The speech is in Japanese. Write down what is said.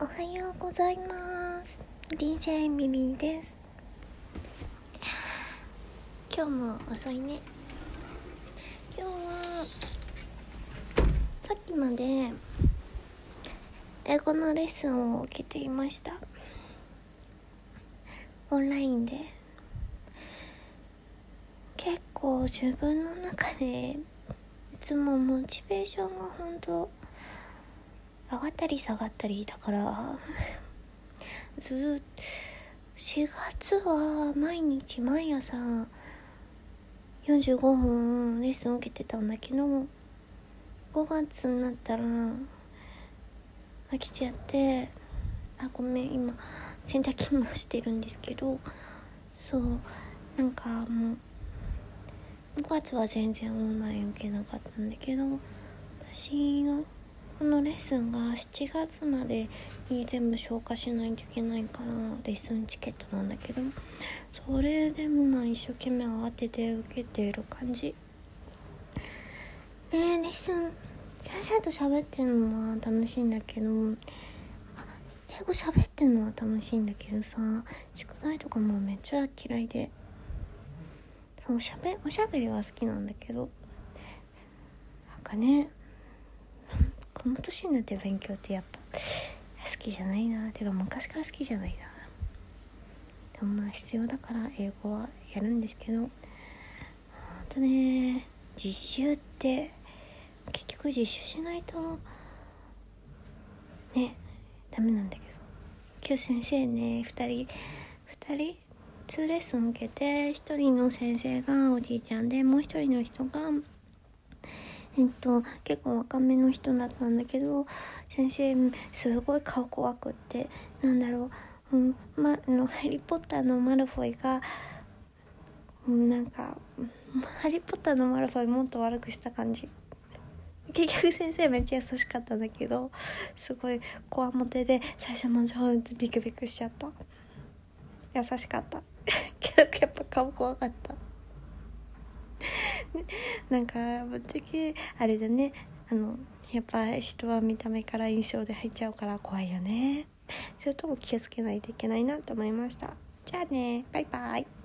おはようございます。DJ ミリーです。今日も遅いね。今日はさっきまで英語のレッスンを受けていました。オンラインで。結構自分の中でいつもモチベーションが本当上がったり下がったりだからず4月は毎日毎朝45分レッスン受けてたんだけど5月になったら飽きちゃってあごめん今洗濯機もしてるんですけどそうなんかもう5月は全然オンライン受けなかったんだけど私がこのレッスンが7月までに全部消化しないといけないからレッスンチケットなんだけどそれでもまあ一生懸命慌てて受けている感じ。ねレッスン先生と喋ってるのは楽しいんだけど英語喋ってるのは楽しいんだけどさ宿題とかもめっちゃ嫌いで。おしゃべおしゃべりは好きなんだけどなんかねこの年になって勉強ってやっぱ好きじゃないな。てか昔から好きじゃないな。でもまあ必要だから英語はやるんですけどほんとね実習って結局実習しないとねダメなんだけど。今日先生ね2人2人2レッスン受けて1人の先生がおじいちゃんでもう1人の人がえっと結構若めの人だったんだけど先生すごい顔怖くってなんだろう、うんま、あのハリー・ポッターのマルフォイが、うん、なんかハリー・ポッターのマルフォイもっと悪くした感じ。結局先生めっちゃ優しかったんだけどすごいこわもてで最初もちょっとビクビクしちゃった。優しかった。けどやっぱ顔怖かった。なんかぶっちゃけあれだね。あのやっぱ人は見た目から印象で入っちゃうから怖いよね。そういうとこ気をつけないといけないなと思いました。じゃあね。バイバイ。